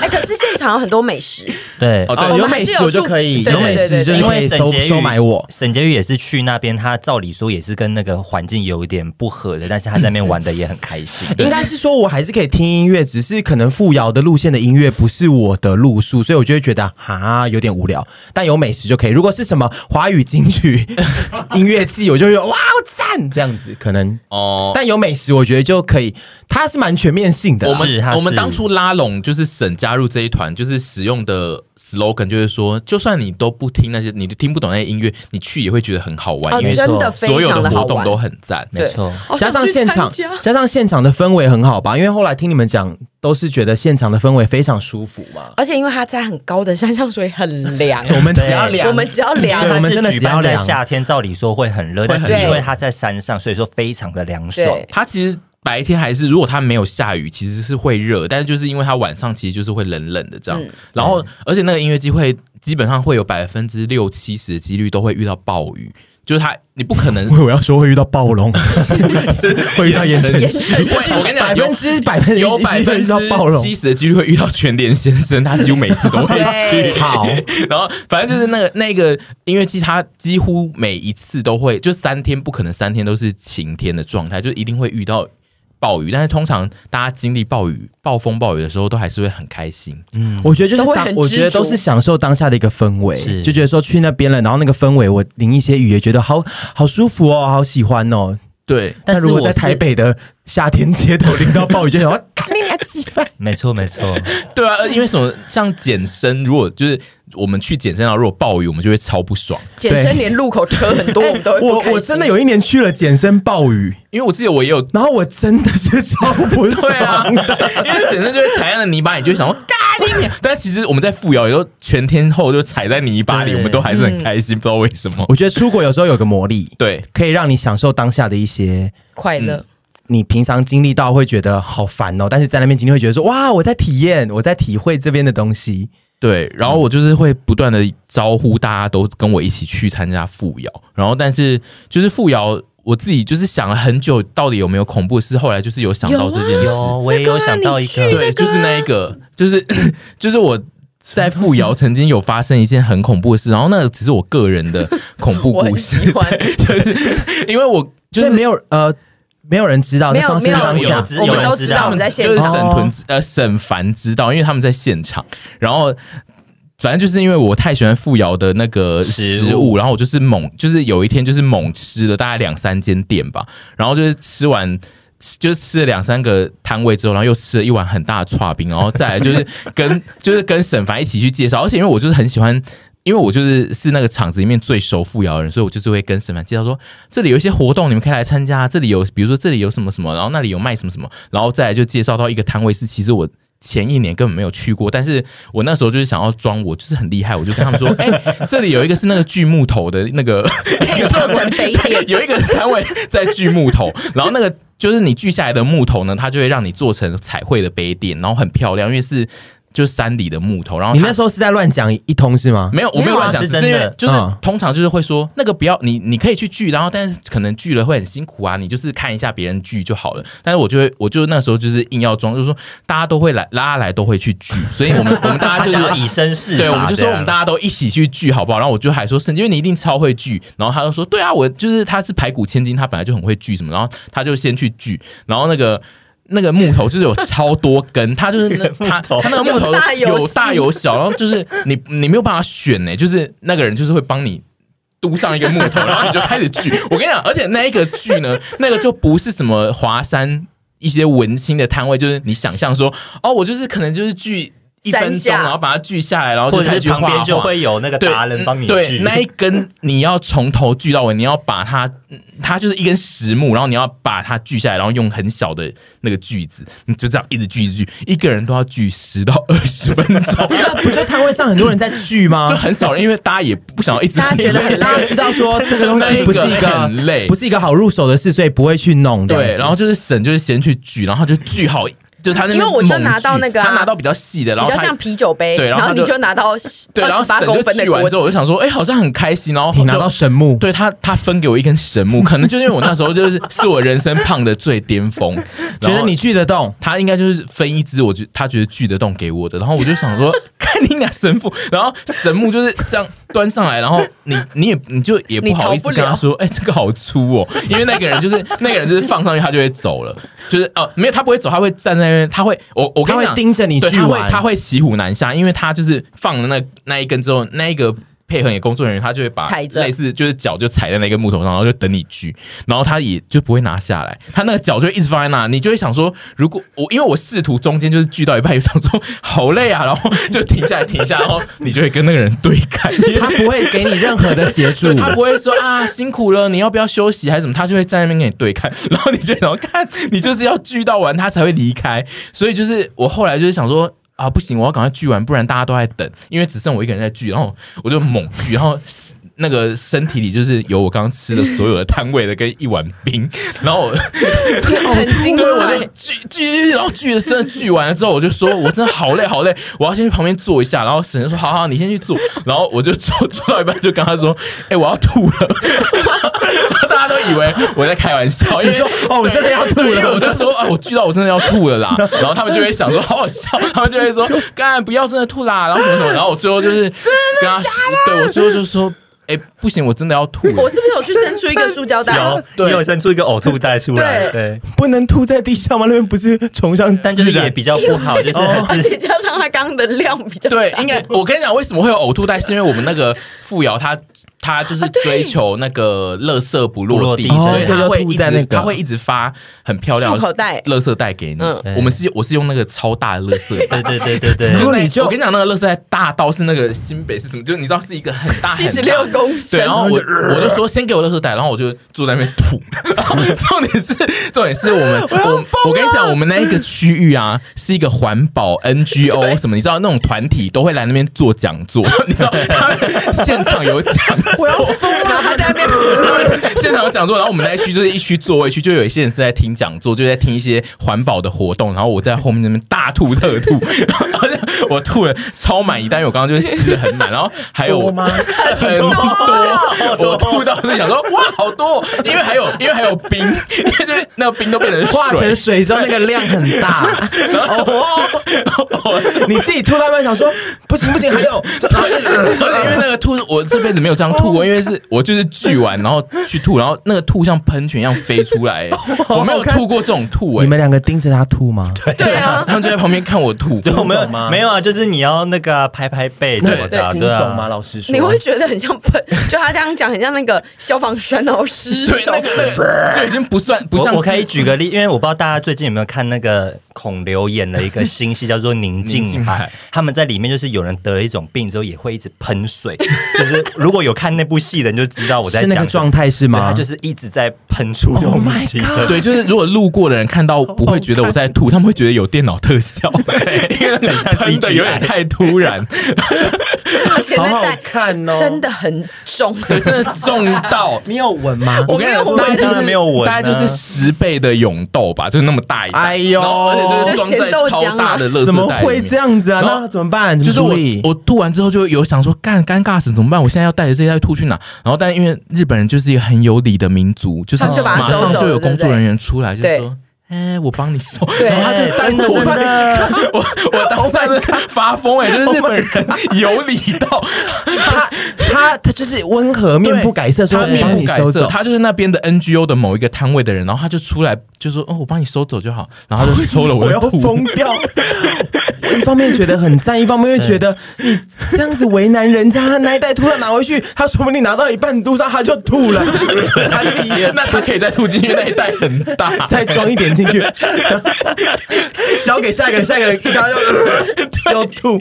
场有很多美食，对，哦，对，有美食我就可以，有美食就是可以收收买我。沈婕妤也是去那边，他照理说也是跟那个环境有一点不合的，但是他在那边玩的也很开心。应该是说我还是可以听音乐，只是。可能富瑶的路线的音乐不是我的路数，所以我就会觉得哈有点无聊。但有美食就可以。如果是什么华语金曲 音乐季，我就会哇赞这样子。可能哦，但有美食我觉得就可以。它是蛮全面性的。我们我们当初拉拢就是沈加入这一团，就是使用的 slogan 就是说，就算你都不听那些，你都听不懂那些音乐，你去也会觉得很好玩，因为真的所有的活动都很赞，没错。加上现场，加上现场的氛围很好吧？因为后来听你们讲。都是觉得现场的氛围非常舒服嘛，而且因为它在很高的山上，所以很凉。我们只要凉，我们只要凉。我们真的只要在。夏天照理说会很热，但是因为它在山上，所以说非常的凉爽。它其实白天还是，如果它没有下雨，其实是会热，但是就是因为它晚上其实就是会冷冷的这样。然后，而且那个音乐机会基本上会有百分之六七十的几率都会遇到暴雨。就是他，你不可能。我要说会遇到暴龙，会遇到盐城市。我跟你讲，百分之百分有百分之七十的几率会遇到全联先生，他几乎每次都会去。好，然后反正就是那个那个音乐季，他几乎每一次都会，就三天不可能三天都是晴天的状态，就一定会遇到。暴雨，但是通常大家经历暴雨、暴风暴雨的时候，都还是会很开心。嗯，我觉得就是当，我觉得都是享受当下的一个氛围，是就觉得说去那边了，然后那个氛围，我淋一些雨也觉得好好舒服哦，好喜欢哦。对，但如果在台北的夏天街头淋到暴雨，就想说 干你娘鸡巴。没错，没错。对啊，因为什么？像健身，如果就是。我们去健身啊，如果暴雨，我们就会超不爽。健身连路口车很多，我们都。我我真的有一年去了健身暴雨，因为我记得我也有，然后我真的是超不爽的，因为健身就会踩在泥巴里，你就会想说嘎你。但其实我们在富瑶，有时候全天候就踩在泥巴里，我们都还是很开心，不知道为什么。我觉得出国有时候有个魔力，对，可以让你享受当下的一些快乐。你平常经历到会觉得好烦哦，但是在那边经历会觉得说哇，我在体验，我在体会这边的东西。对，然后我就是会不断的招呼大家都跟我一起去参加富瑶，然后但是就是富瑶，我自己就是想了很久，到底有没有恐怖的事？后来就是有想到这件事，有啊、我也有想到一个，个对，就是那一个，就是 就是我在富瑶曾经有发生一件很恐怖的事，然后那个只是我个人的恐怖故事，喜欢 就是因为我就是没有呃。没有人知道，没有没有，有，有，我们都知道，我们在现场，就是沈屯呃沈凡知道，因为他们在现场。然后反正就是因为我太喜欢富瑶的那个食物，然后我就是猛，就是有一天就是猛吃了大概两三间店吧，然后就是吃完，就是吃了两三个摊位之后，然后又吃了一碗很大的剉冰，然后再来就是跟 就是跟沈凡一起去介绍，而且因为我就是很喜欢。因为我就是是那个场子里面最熟富瑶的人，所以我就是会跟沈凡介绍说，这里有一些活动，你们可以来参加。这里有，比如说这里有什么什么，然后那里有卖什么什么，然后再来就介绍到一个摊位是，其实我前一年根本没有去过，但是我那时候就是想要装我就是很厉害，我就跟他们说，哎、这里有一个是那个锯木头的那个，可以做成杯垫，有一个摊位在锯木头，然后那个就是你锯下来的木头呢，它就会让你做成彩绘的杯垫，然后很漂亮，因为是。就是山里的木头，然后你那时候是在乱讲一通是吗？没有，我没有乱讲，是真的。就是通常就是会说那个不要你，你可以去锯，然后但是可能锯了会很辛苦啊，你就是看一下别人锯就好了。但是我就会，我就那时候就是硬要装，就是说大家都会来拉来都会去锯，所以我们 我们大家就是要以身试，对，我们就说我们大家都一起去锯好不好？然后我就还说，沈因为你一定超会锯，然后他就说对啊，我就是他是排骨千金，他本来就很会锯什么，然后他就先去锯，然后那个。那个木头就是有超多根，它就是那 它它那个木头有大有小，然后就是你你没有办法选呢，就是那个人就是会帮你嘟上一个木头，然后你就开始锯。我跟你讲，而且那一个锯呢，那个就不是什么华山一些文青的摊位，就是你想象说哦，我就是可能就是锯。一分钟，然后把它锯下来，然后就开始画画，旁边就会有那个达人帮你锯。对，那一根你要从头锯到尾，你要把它，它就是一根实木，然后你要把它锯下来，然后用很小的那个锯子，你就这样一直锯，一直锯，一个人都要锯十到二十分钟。不就摊位上很多人在锯吗？就很少人，因为大家也不想要一直。大家觉得很累，大家知道说这个东西不是一个很累，不是一个好入手的事，所以不会去弄。对，然后就是省，就是先去锯，然后就锯好。就他那，因为我就拿到那个，他拿到比较细的，然后比较像啤酒杯，对，然后你就拿到对，然后神就锯完之后，我就想说，哎，好像很开心，然后你拿到神木，对他，他分给我一根神木，可能就是因为我那时候就是是我人生胖的最巅峰，觉得你锯得动，他应该就是分一支，我觉他觉得锯得动给我的，然后我就想说，看你俩神父，然后神木就是这样端上来，然后你你也你就也不好意思跟他说，哎，这个好粗哦，因为那个人就是 那个人就是放上去他就会走了，就是哦，没有他不会走，他会站在那边，他会我。我跟你讲，他会盯着你去，他会他会骑虎难下，因为他就是放了那那一根之后，那一个。配合你的工作人员，他就会把类似就是脚就踩在那个木头上，然后就等你锯，然后他也就不会拿下来，他那个脚就一直放在那，你就会想说，如果我因为我试图中间就是锯到一半，又想说好累啊，然后就停下来停下，然后你就会跟那个人对看，他不会给你任何的协助，他不会说啊辛苦了，你要不要休息还是什么，他就会在那边跟你对看，然后你就然后看你就是要锯到完他才会离开，所以就是我后来就是想说。啊，不行！我要赶快锯完，不然大家都在等，因为只剩我一个人在锯。然后我就猛锯，然后那个身体里就是有我刚刚吃的所有的摊位的跟一碗冰，然后我很精对，我彩就。锯锯，然后锯的真的锯完了之后，我就说我真的好累好累，我要先去旁边坐一下。然后沈就说好好，你先去坐。然后我就坐坐到一半就跟他说，哎、欸，我要吐了。大家都以为我在开玩笑，因为说哦，我真的要吐对，因为了，我就说啊，我锯到我真的要吐了啦。然后他们就会想说好好笑，他们就会说干不要真的吐啦，然后什么什么。然后我最后就是跟他说，对我最后就说。哎、欸，不行，我真的要吐。我是不是有去伸出一个塑胶袋？有，对你有伸出一个呕吐袋出来。对对，不能吐在地上吗？那边不是崇尚，但就是也比较不好，就是还而且加上它刚刚的量比较大对，应该我跟你讲，为什么会有呕吐袋？是因为我们那个富瑶他。他就是追求那个乐色不落地，所以他会一直、那个他会一直发很漂亮的漱口袋垃圾袋给你。嗯我们是我是用那个超大的乐色 袋，对对对对对如果你就我跟你讲，那个乐色袋大到是那个新北是什么？就是你知道是一一个很大 七十六公升。对，然后我我就说先给我乐色袋，然后我就坐在那边吐。重点是重点是我们我我跟你讲，我们那一个区域啊是一个环保 NGO 什么，你知道那种团体都会来那边做讲座，你知道他们现场有讲 座，然后他在那边，现场有讲座，然后我们那一区就是一区座位区，就有一些人是在听讲座，就在听一些环保的活动，然后我在后面那边大吐特吐，然后我吐了超满意，但是我刚刚就是吃的很满，然后还有多吗很多，我吐到是想说哇好多，因为还有因为还有冰，因为就是那个冰都变成化成水之后那个量很大。哦，你自己吐到一半想说不行不行，还有，而且因为那个吐，我这辈子没有这样吐过，因为是我就是锯完然后去吐，然后那个吐像喷泉一样飞出来，我没有吐过这种吐哎。你们两个盯着他吐吗？对啊，他们就在旁边看我吐，就没有吗没有啊，就是你要那个啊拍拍背什么的对啊吗？啊。老师说，你会觉得很像喷，就他这样讲，很像那个消防栓然后失对手那。个那个就已经不算不像。我我可以举个例，因为我不知道大家最近有没有看那个孔刘演的一个新戏，叫做《宁静海海》。他们在里面就是有人得了一种病之后，也会一直喷水。就是如果有看那部戏的人就知道我在讲是那个状态是对，吗？他就是一直在喷出东西。Oh 对，就是如果路过的人看到，不会觉得我在吐，他们会觉得有电脑特效，因为很像喷的有点太突然，好好看哦，真的很重，对，真的重到。你有闻吗？我没有闻大概就是没有闻啊大概就是十倍的永豆吧，就是那么大一袋，哎呦而且就是装在超大的袋里怎么会这样子啊？那怎么办？就是我我吐完之后就有想说，干尴尬死怎么办？我现在要带着这些吐去哪？然后但因为日本人就是一个很有礼的民族，就是马上就有工作人员出来就对说。哎、我帮你收，然后他就带着我，真的我我当时 真的发疯哎、就是日本人有礼到，他他他就是温和面不改色，说他面我帮不改色，你收走。他就是那边的 NGO 的某一个摊位的人，然后他就出来就说：“哦，我帮你收走就好。”然后他就收了我我要吐。疯掉！我 一方面觉得很赞，一方面又觉得你这样子为难人家，他那一袋吐了拿回去，他说不定拿到一半路上他就吐了，他自己那他可以再吐进去，那一袋很大。再装一点进去，交给下一个人，下一个人一刚要 要吐，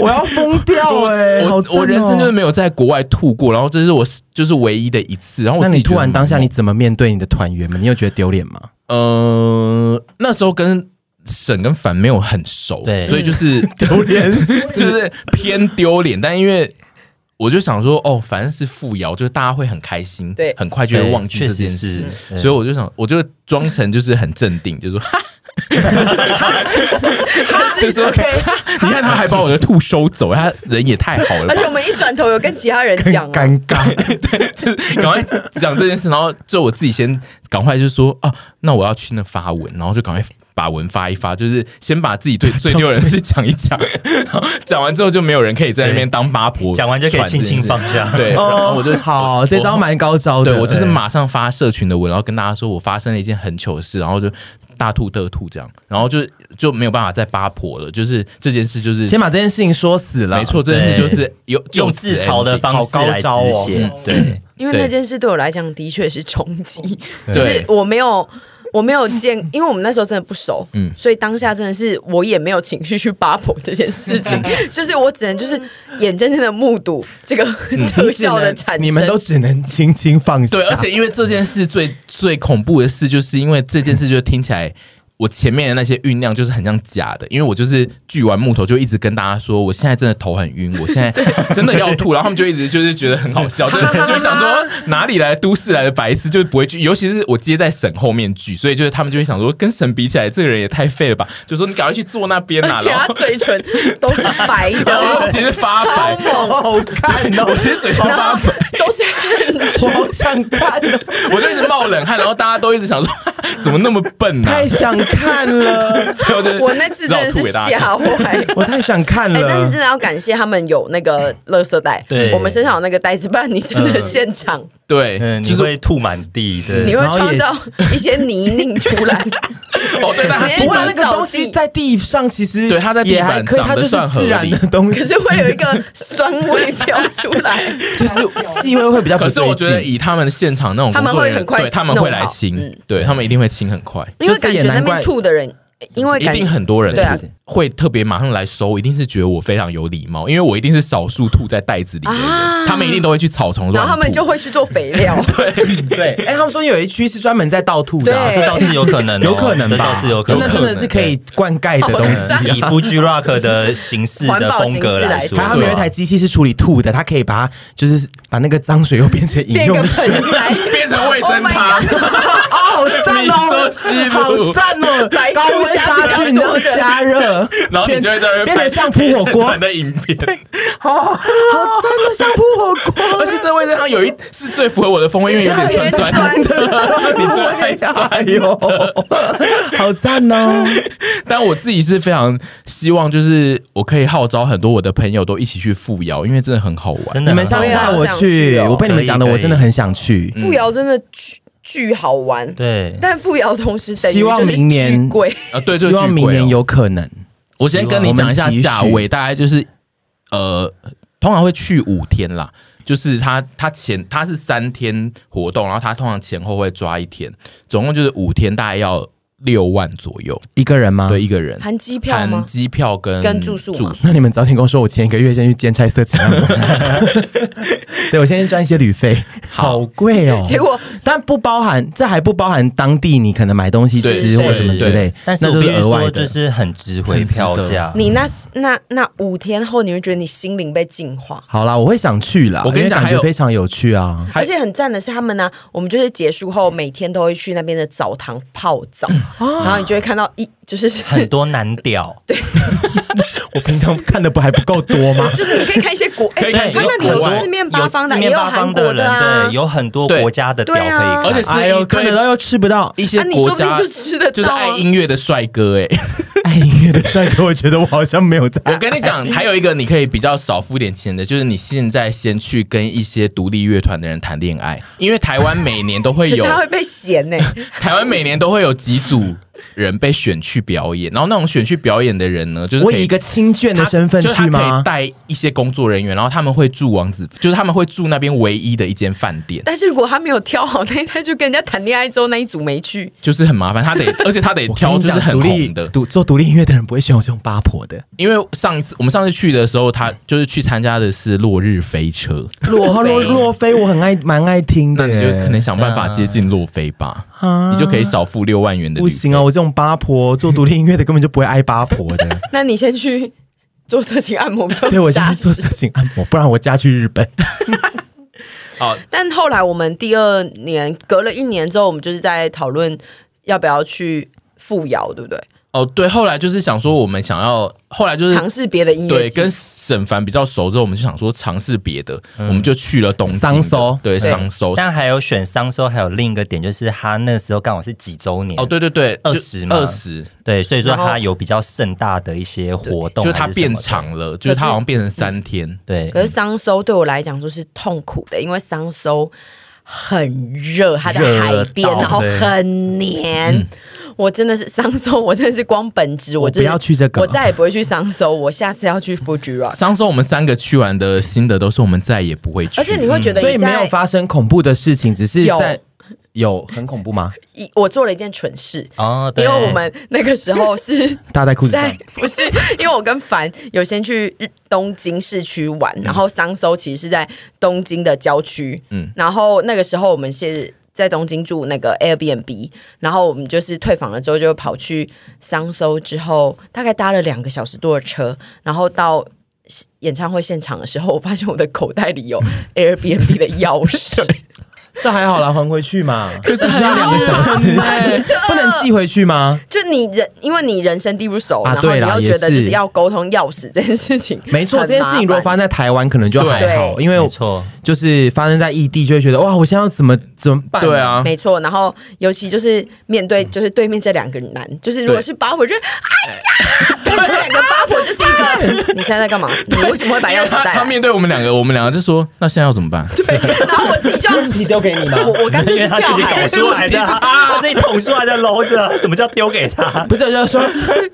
我要疯掉哎、我我人生就是没有在国外吐过，然后这是我就是唯一的一次。然后我那你自己觉得突然当下你怎么面对你的团员们？你有觉得丢脸吗？呃，那时候跟沈跟凡没有很熟，对所以就是 丢脸，就是偏丢脸。但因为我就想说，哦，反正是富瑶，就是大家会很开心，对很快就会忘记对这件事，所以我就想，我就装成就是很镇定，就说，哈，就说 OK，你看他还把我的兔收走，他人也太好了而且我们一转头有跟其他人很讲、啊，尴尬。对就是赶快讲这件事，然后就我自己先赶快就说啊，那我要去那发文，然后就赶快把文发一发，就是先把自己最 最丢人的事讲一讲，讲完之后就没有人可以在那边当八婆，讲完就可以轻轻放下。对，然后我就哦好，这招蛮高招的。对我就是马上发社群的文，然后跟大家说我发生了一件很糗事，然后就大吐特吐这样，然后就就没有办法再八婆了，就是这件事就是先把这件事情说死了。没错，这件事就是有用自嘲的方式来好高招哦止血，对，因为那件事对我来讲的确是冲击，就是我没有。我没有见，因为我们那时候真的不熟，嗯，所以当下真的是我也没有情绪去扒婆这件事情，就是我只能就是眼睁睁的目睹这个 特效的产生，你们都只能轻轻放下。对，而且因为这件事最最恐怖的事，就是因为这件事就听起来。我前面的那些酝酿就是很像假的，因为我就是锯完木头就一直跟大家说，我现在真的头很晕，我现在 真的要吐，然后他们就一直就是觉得很好笑，就就想说哪里来都市来的白痴，就是不会锯，尤其是我接在沈后面锯，所以就是他们就会想说，跟沈比起来，这个人也太废了吧，就说你赶快去坐那边啊，而且他嘴唇都是白的，其实发白，超好看哦！我其实嘴唇发白。都是我好想看哦，我就一直冒冷汗，然后大家都一直想说，怎么那么笨呢、啊？太想看了，我那次真的是吓坏，我太想看了。但是真的要感谢他们有那个垃圾袋，对我们身上有那个袋子，不然你真的现场。嗯对，嗯，就是你会吐满地，对，你会创造一些泥泞出来。哦，对，但不会那个东西在地上其实对它在地板可以，它就是自然的东西，可是会有一个酸味飘出来，就是气味会比较。可是我觉得以他们现场那种，他们会很快，他们会来清，对他们一定会清很快，因为感觉那边吐的人。因为一定很多人对啊，会特别马上来收，一定是觉得我非常有礼貌，因为我一定是少数吐在袋子里的人，他们一定都会去草丛，然后他们就会去做肥料。对。对，哎，他们说有一区是专门在倒吐的，这倒是有可能，有可能吧？倒是有可能，那真的是可以灌溉的东西。以 Fuji Rock 的形式的风格来说，他们有一台机器是处理吐的，它可以把它就是把那个脏水又变成饮用水，变 成味增汤。好赞哦！好赞哦！高温杀菌，然后加热，然后你就会在那边变得像扑火锅的影片，好好赞的，像扑火锅。而且这味道上有一是最符合我的风味，因为有点酸酸的，你最爱酸哟，好赞哦！但我自己是非常希望，就是我可以号召很多我的朋友都一起去富瑶，因为真的很好玩。你们下次带我去，我被你们讲的，我真的很想去。富瑶真的去。巨好玩，对，但富瑶同时等于希望明年贵啊，对，希望明年有可能。我先跟你讲一下价位，大概就是呃，通常会去五天啦，就是他他前他是三天活动，然后他通常前后会抓一天，总共就是五天，大概要六万左右一个人吗？对，一个人含机票吗？含机票跟跟住宿吗？那你们早点跟我说，我前一个月先去兼差色情。对，我先赚一些旅费，好贵哦。结果，但不包含，这还不包含当地你可能买东西吃或什么之类。但是就是额外，就是很值回票价。你那那那五天后，你会觉得你心灵被净化。好啦，我会想去啦。我跟你讲，感觉非常有趣啊。而且很赞的是，他们呢，我们就是结束后每天都会去那边的澡堂泡澡，然后你就会看到一就是 很多男屌。对。我平常看的不还不够多吗？就是你可以看一些国，可以看一些他那里有四面八方的，也有韩国的啊，对，有很多国家的屌可以看，而且是有看得到又吃不到一些国家就吃得到，就是爱音乐的帅哥哎，爱音乐的帅哥，我觉得我好像没有在。我跟你讲，还有一个你可以比较少付点钱的，就是你现在先去跟一些独立乐团的人谈恋爱，因为台湾每年都会有，他会被嫌呢。台湾每年都会有几组。人被选去表演，然后那种选去表演的人呢，就是我以一个亲眷的身份去吗？就是可以带一些工作人员，然后他们会住王子，就是他们会住那边唯一的一间饭店。但是如果他没有挑好那一台，就跟人家谈恋爱之后那一组没去，就是很麻烦。他得，而且他得挑就是很红的。独做独立音乐的人不会选我这种八婆的，因为上一次我们上次去的时候，他就是去参加的是落日飞车。落落落飞，我很爱蛮爱听的，那你就可能想办法接近落飞吧，啊、你就可以少付六万元的。不行啊，我这种八婆。做独立音乐的根本就不会挨八婆的。那你先去做色情按摩，对，我先去做色情按摩，不然我嫁去日本。好，但后来我们第二年隔了一年之后，我们就是在讨论要不要去富瑶，对不对？哦，对，后来就是想说，我们想要后来就是尝试别的音乐，对，跟沈凡比较熟之后，我们就想说尝试别的，我们就去了东京桑搜，对，桑搜。但还有选桑搜，还有另一个点就是他那时候刚好是几周年，哦，对对对，二十嘛，二十，对，所以说他有比较盛大的一些活动，就是他变长了，就是他好像变成三天，对。可是桑搜对我来讲就是痛苦的，因为桑搜很热，它在海边，然后很黏。我真的是桑搜，我真的是光本职，我不要去这个，我再也不会去桑搜，我下次要去 Fuji Rock。桑搜我们三个去完的心得都是我们再也不会去，而且你会觉得，所以没有发生恐怖的事情，只是在有很恐怖吗？我做了一件蠢事哦，因为我们那个时候是 大在裤子上，不是，因为我跟凡有先去东京市区玩，然后桑搜其实是在东京的郊区，嗯，然后那个时候我们是。在东京住那个 Airbnb，然后我们就是退房了之后就跑去桑搜，之后大概搭了两个小时多的车，然后到演唱会现场的时候，我发现我的口袋里有 Airbnb 的钥匙。这还好啦，还回去嘛。可是还要两个小时，不能寄回去吗？就你人，因为你人生地不熟，啊然后你要觉得就是要沟通钥匙这件事情，没错，这件事情如果发生在台湾，可能就还好，因为没错，就是发生在异地，就会觉得哇，我现在要怎么怎么办？对，啊，没错，然后尤其就是面对就是对面这两个男，就是如果是把我，就哎呀，两个八婆就是一个，你现在在干嘛？你为什么会把钥匙带？他他面对我们两个，我们两个就说：“那现在要怎么办对，然后我自己就要 你丢给你吗我？我干脆去因为他自己搞出来的自己捅出来的篓子，什么叫丢给他？不是，就是说，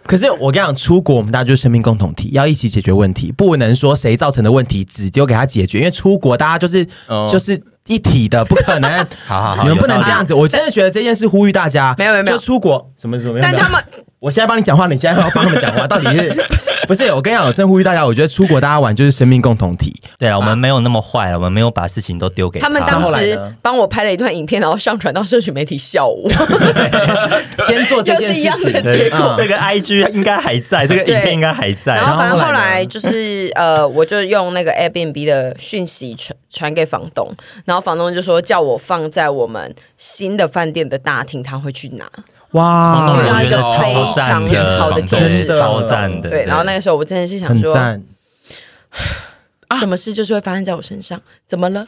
可是我跟你讲，出国我们大家就是生命共同体，要一起解决问题，不能说谁造成的问题只丢给他解决，因为出国大家就是、哦就是一体的，不可能。好好好你们不能这样子。我真的觉得这件事呼吁大家，没有没有没有就出国什么什么，但他们我现在帮你讲话，你现在要帮他们讲话，到底是不是？我跟你讲，我真呼吁大家，我觉得出国大家玩就是生命共同体。对啊，我们没有那么坏了，我们没有把事情都丢给他。们当时帮我拍了一段影片，然后上传到社群媒体笑我，先做这件事又是一样的情，结果。嗯。这个 IG 应该还在，这个影片应该还在。然后反正后来就是呃，我就用那个 Airbnb 的讯息传传给房东，然后房东就说叫我放在我们新的饭店的大厅，他会去拿。哇，我遇到一个觉得非常好的超天使真的超赞的。对，然后那个时候我真的是想说，很赞。什么事就是会发生在我身上，怎么了？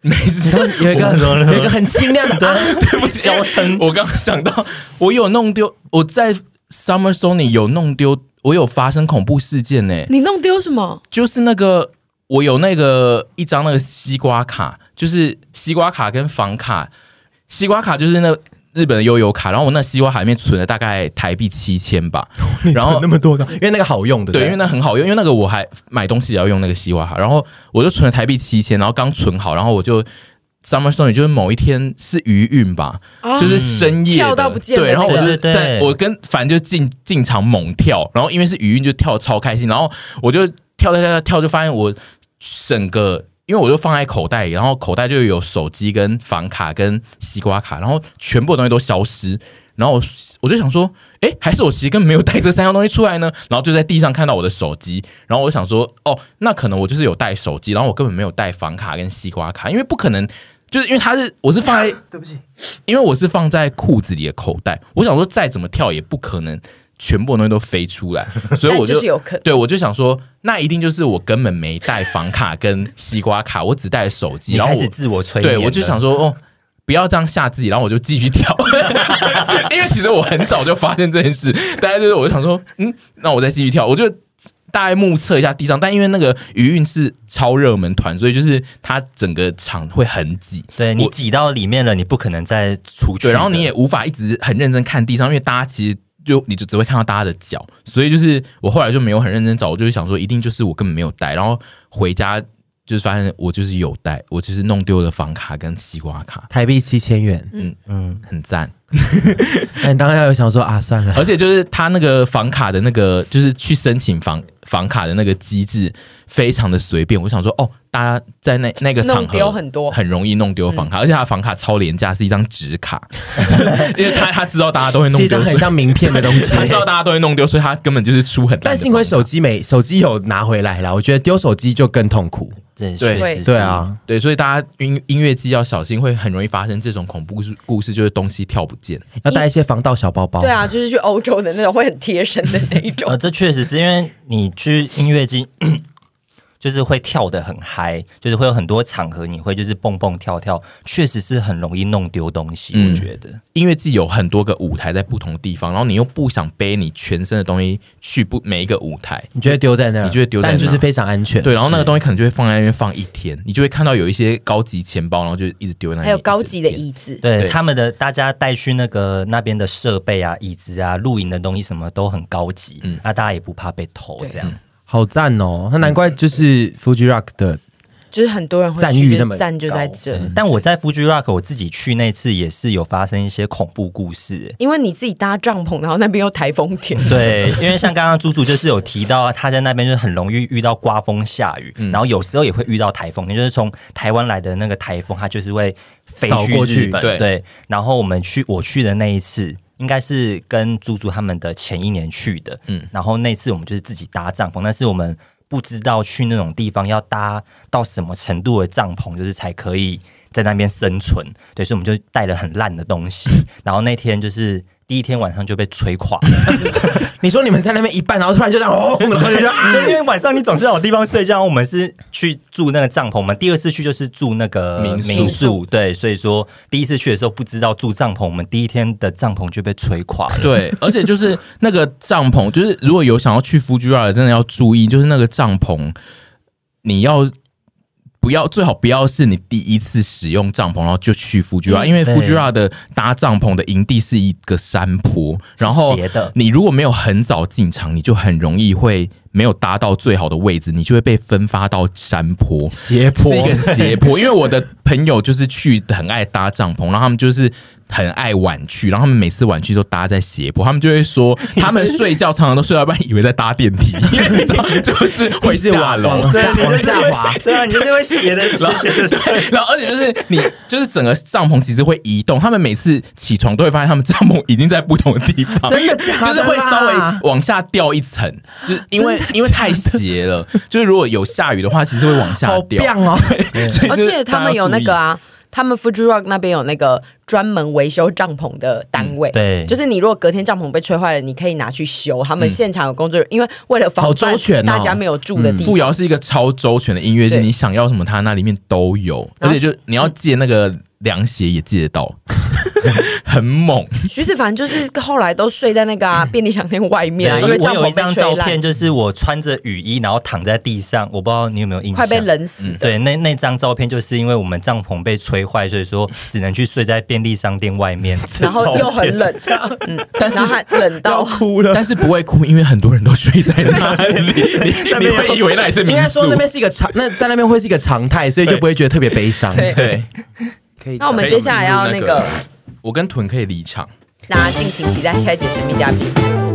没事，有一个有一个很清亮的 啊，对不起，娇嗔我刚刚想到，我有弄丢，我在 Summer Sony 有弄丢，我有发生恐怖事件呢、你弄丢什么？就是那个我有那个一张那个西瓜卡，就是西瓜卡跟房卡，西瓜卡就是那日本的悠游卡，然后我那西瓜卡里面存了大概台币七千吧，然后那么多个，因为那个好用的，对，因为那很好用，因为那个我还买东西也要用那个西瓜卡，然后我就存了台币七千，然后刚存好，然后我就 Summer Sony 就是某一天是余韵吧，啊就是深夜跳到不见的对，然后我就那个。在对我跟反正就进进场猛跳，然后因为是余韵就跳得超开心，然后我就跳跳跳跳跳，就发现我整个。因为我就放在口袋里，然后口袋就有手机、跟房卡、跟西瓜卡，然后全部东西都消失。然后我就想说，诶，还是我其实根本没有带这三样东西出来呢？然后就在地上看到我的手机，然后我想说，哦，那可能我就是有带手机，然后我根本没有带房卡跟西瓜卡，因为不可能，就是因为它是我是放在，对不起，因为我是放在裤子里的口袋，我想说再怎么跳也不可能。全部东西都飞出来，所以我就，就是有可能。对我就想说，那一定就是我根本没带房卡跟西瓜卡，我只带手机。然后开始自我催眠，对我就想说，哦，不要这样吓自己，然后我就继续跳，因为其实我很早就发现这件事，大家就是我就想说，嗯，那我再继续跳，我就大概目测一下地上，但因为那个余韵是超热门团，所以就是它整个场会很挤，对你挤到里面了，你不可能再出去。对，然后你也无法一直很认真看地上，因为大家其实就你就只会看到大家的脚，所以就是我后来就没有很认真找，我就是想说，一定就是我根本没有带，然后回家就是发现我就是有带，我就是弄丢了房卡跟西瓜卡，台币七千元，嗯嗯，很赞。那 你当然有想说啊，算了，而且就是他那个房卡的那个，就是去申请房房卡的那个机制非常的随便。我想说，哦，大家在那那个场合丢很多很容易弄丢房卡，而且他的房卡超廉价，是一张纸卡，因为他他知道大家都会弄丢，是一张很像名片的东西 他知。道大家都会弄丢，所以他根本就是出很大。但幸亏手机没手机有拿回来了，我觉得丢手机就更痛苦。这对对，啊，对，所以大家音音乐季要小心，会很容易发生这种恐怖故事，故事就是东西跳不见。要带一些防盗小包包。对啊，就是去欧洲的那种会很贴身的那一种 呃，。这确实是因为你去音乐季。就是会跳得很嗨，就是会有很多场合你会就是蹦蹦跳跳，确实是很容易弄丢东西。嗯我觉得音乐季有很多个舞台在不同地方，然后你又不想背你全身的东西去不每一个舞台，你就会丢在那儿？你就会丢在那但就是非常安全。对，然后那个东西可能就会放在那边放一天，你就会看到有一些高级钱包，然后就一直丢在那里。还有高级的椅子，对对他们的大家带去那个那边的设备啊、椅子啊、露营的东西什么都很高级，嗯，那大家也不怕被偷这样。好赞哦！那难怪就是 Fuji Rock 的就是很多人会赞誉那么赞就在高这，但我在 Fuji Rock 我自己去那次也是有发生一些恐怖故事。因为你自己搭帐篷，然后那边又台风天，对，因为像刚刚猪猪就是有提到，他在那边就是很容易遇到刮风下雨，然后有时候也会遇到台风，也就是从台湾来的那个台风，它就是会飞去扫过去日本。对对，然后我们去我去的那一次，应该是跟猪猪他们的前一年去的，嗯，然后那次我们就是自己搭帐篷，但是我们不知道去那种地方要搭到什么程度的帐篷，就是才可以在那边生存。对，所以我们就带了很烂的东西，然后那天就是。第一天晚上就被吹垮了。你说你们在那边一半，然后突然就这样哦，然后就就因为晚上你总是要有地方睡觉。我们是去住那个帐篷，我们第二次去就是住那个民宿民宿，对，所以说第一次去的时候不知道住帐篷，我们第一天的帐篷就被吹垮了。对，而且就是那个帐篷，就是如果有想要去 Fuji Rock 的，真的要注意，就是那个帐篷，你要。不要，最好不要是你第一次使用帐篷，然后就去 Fuji Rock，因为 Fuji Rock 的搭帐篷的营地是一个山坡，然后你如果没有很早进场，你就很容易会没有搭到最好的位置，你就会被分发到山坡斜坡，是一个斜坡。因为我的朋友就是去很爱搭帐篷，然后他们就是。很爱晚去，然后他们每次晚去都搭在斜坡，他们就会说 他们睡觉常常都睡到一半，以为在搭电梯，因 为你知道就是会下楼，往下往下滑，对啊，你就是会斜的斜斜的睡，然后而且就是你就是整个帐篷其实会移动，他们每次起床都会发现他们帐篷已经在不同的地方，真的的？就是会稍微往下掉一层，就是因为因为太斜了，就是如果有下雨的话，其实会往下掉。哦，而且他们有那个啊。他们 Fuji Rock 那边有那个专门维修帐篷的单位，嗯、对，就是你如果隔天帐篷被吹坏了，你可以拿去修。他们现场有工作人员，嗯、因为为了防范大家没有住的地方。富瑶是一个超周全的音乐剧，你想要什么，他那里面都有，而且就你要借那个凉鞋也借得到。很猛，徐子凡就是后来都睡在那个、啊、便利商店外面啊，因为帐篷被吹烂。我有一张照片，就是我穿着雨衣，然后躺在地上，我不知道你有没有印象，快被冷死。对，那那张照片就是因为我们帐篷被吹坏，所以说只能去睡在便利商店外面，然后又很冷，嗯，但是还冷到。哭了，但是不会哭，因为很多人都睡在那里，你你会以为那也是民宿，应该说那边是一个常，那在那边会是一个常态，所以就不会觉得特别悲伤。对，对。可以。那我们接下来要那个。我跟屯可以离场，大家敬请期待下一节神秘嘉宾。